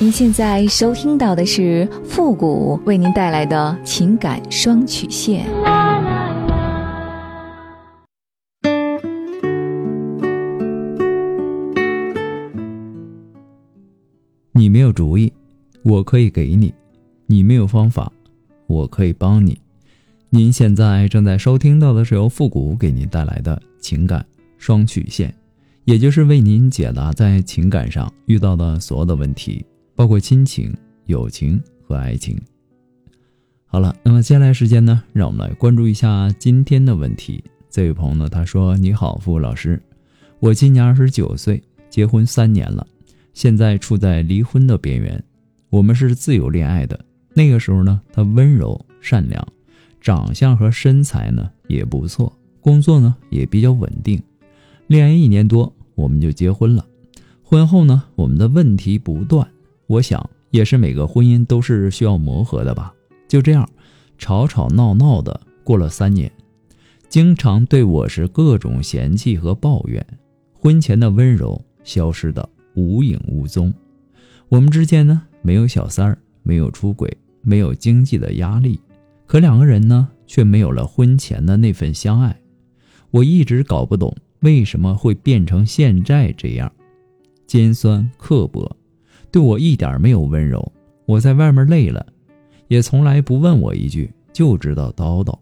您现在收听到的是复古为您带来的情感双曲线。你没有主意，我可以给你；你没有方法，我可以帮你。您现在正在收听到的是由复古给您带来的情感双曲线，也就是为您解答在情感上遇到的所有的问题。包括亲情、友情和爱情。好了，那么接下来时间呢，让我们来关注一下今天的问题。这位朋友呢，他说：“你好，付老师，我今年二十九岁，结婚三年了，现在处在离婚的边缘。我们是自由恋爱的，那个时候呢，他温柔善良，长相和身材呢也不错，工作呢也比较稳定。恋爱一年多，我们就结婚了。婚后呢，我们的问题不断。”我想，也是每个婚姻都是需要磨合的吧。就这样，吵吵闹闹的过了三年，经常对我是各种嫌弃和抱怨，婚前的温柔消失的无影无踪。我们之间呢，没有小三儿，没有出轨，没有经济的压力，可两个人呢，却没有了婚前的那份相爱。我一直搞不懂为什么会变成现在这样，尖酸刻薄。对我一点没有温柔，我在外面累了，也从来不问我一句，就知道叨叨。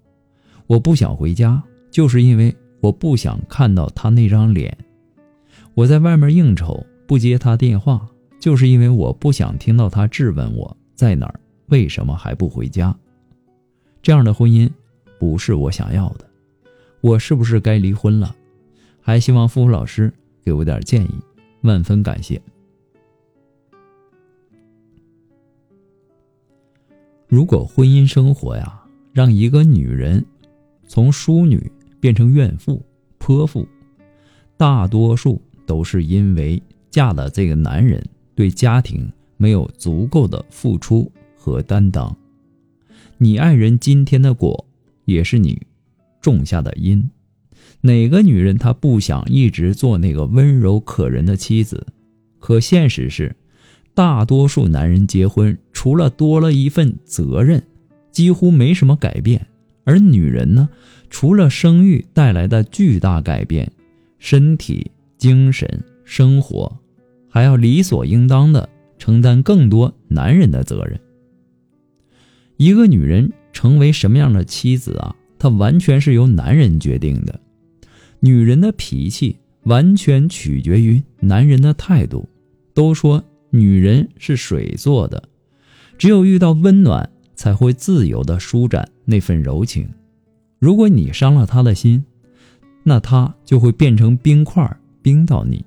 我不想回家，就是因为我不想看到他那张脸。我在外面应酬，不接他电话，就是因为我不想听到他质问我在哪儿，为什么还不回家。这样的婚姻不是我想要的，我是不是该离婚了？还希望付付老师给我点建议，万分感谢。如果婚姻生活呀，让一个女人从淑女变成怨妇、泼妇，大多数都是因为嫁了这个男人对家庭没有足够的付出和担当。你爱人今天的果，也是你种下的因。哪个女人她不想一直做那个温柔可人的妻子？可现实是。大多数男人结婚，除了多了一份责任，几乎没什么改变；而女人呢，除了生育带来的巨大改变，身体、精神、生活，还要理所应当的承担更多男人的责任。一个女人成为什么样的妻子啊？她完全是由男人决定的。女人的脾气完全取决于男人的态度。都说。女人是水做的，只有遇到温暖，才会自由的舒展那份柔情。如果你伤了她的心，那她就会变成冰块，冰到你。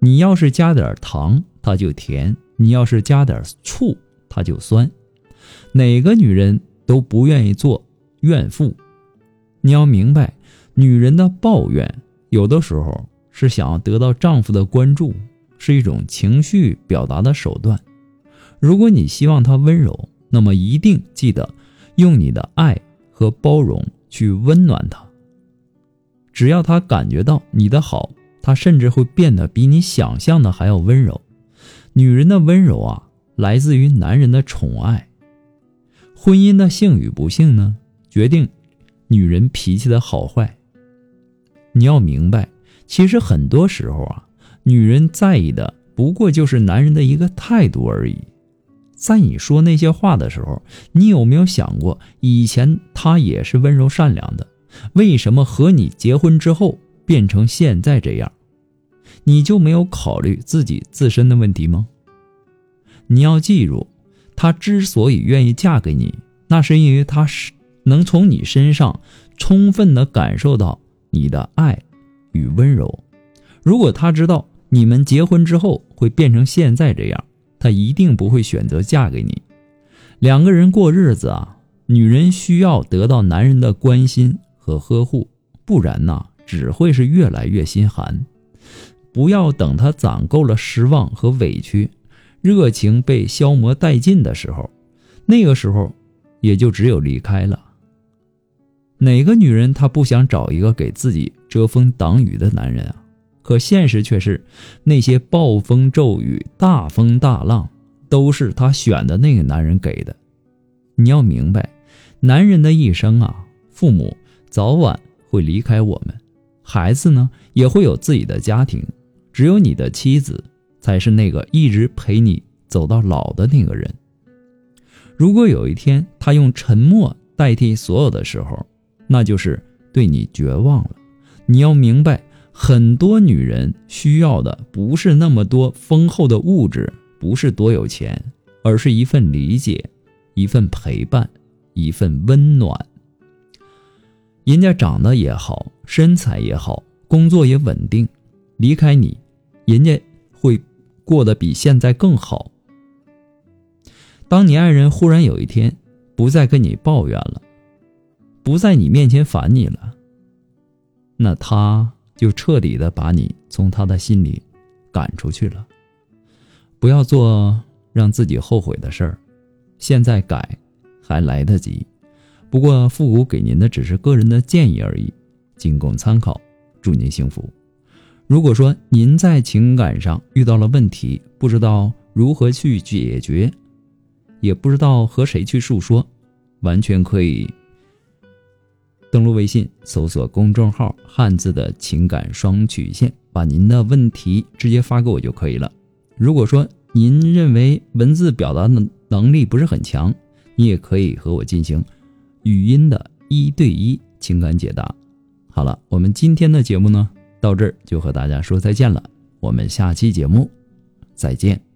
你要是加点糖，她就甜；你要是加点醋，她就酸。哪个女人都不愿意做怨妇。你要明白，女人的抱怨有的时候是想要得到丈夫的关注。是一种情绪表达的手段。如果你希望他温柔，那么一定记得用你的爱和包容去温暖他。只要他感觉到你的好，他甚至会变得比你想象的还要温柔。女人的温柔啊，来自于男人的宠爱。婚姻的幸与不幸呢，决定女人脾气的好坏。你要明白，其实很多时候啊。女人在意的不过就是男人的一个态度而已。在你说那些话的时候，你有没有想过，以前他也是温柔善良的？为什么和你结婚之后变成现在这样？你就没有考虑自己自身的问题吗？你要记住，他之所以愿意嫁给你，那是因为他是能从你身上充分的感受到你的爱与温柔。如果他知道，你们结婚之后会变成现在这样，她一定不会选择嫁给你。两个人过日子啊，女人需要得到男人的关心和呵护，不然呢，只会是越来越心寒。不要等他攒够了失望和委屈，热情被消磨殆尽的时候，那个时候也就只有离开了。哪个女人她不想找一个给自己遮风挡雨的男人啊？可现实却是，那些暴风骤雨、大风大浪，都是他选的那个男人给的。你要明白，男人的一生啊，父母早晚会离开我们，孩子呢也会有自己的家庭，只有你的妻子才是那个一直陪你走到老的那个人。如果有一天他用沉默代替所有的时候，那就是对你绝望了。你要明白，很多女人需要的不是那么多丰厚的物质，不是多有钱，而是一份理解。一份陪伴，一份温暖。人家长得也好，身材也好，工作也稳定，离开你，人家会过得比现在更好。当你爱人忽然有一天不再跟你抱怨了，不在你面前烦你了，那他就彻底的把你从他的心里赶出去了。不要做让自己后悔的事儿。现在改还来得及，不过复古给您的只是个人的建议而已，仅供参考。祝您幸福。如果说您在情感上遇到了问题，不知道如何去解决，也不知道和谁去诉说，完全可以登录微信搜索公众号“汉字的情感双曲线”，把您的问题直接发给我就可以了。如果说您认为文字表达的，能力不是很强，你也可以和我进行语音的一对一情感解答。好了，我们今天的节目呢，到这儿就和大家说再见了。我们下期节目再见。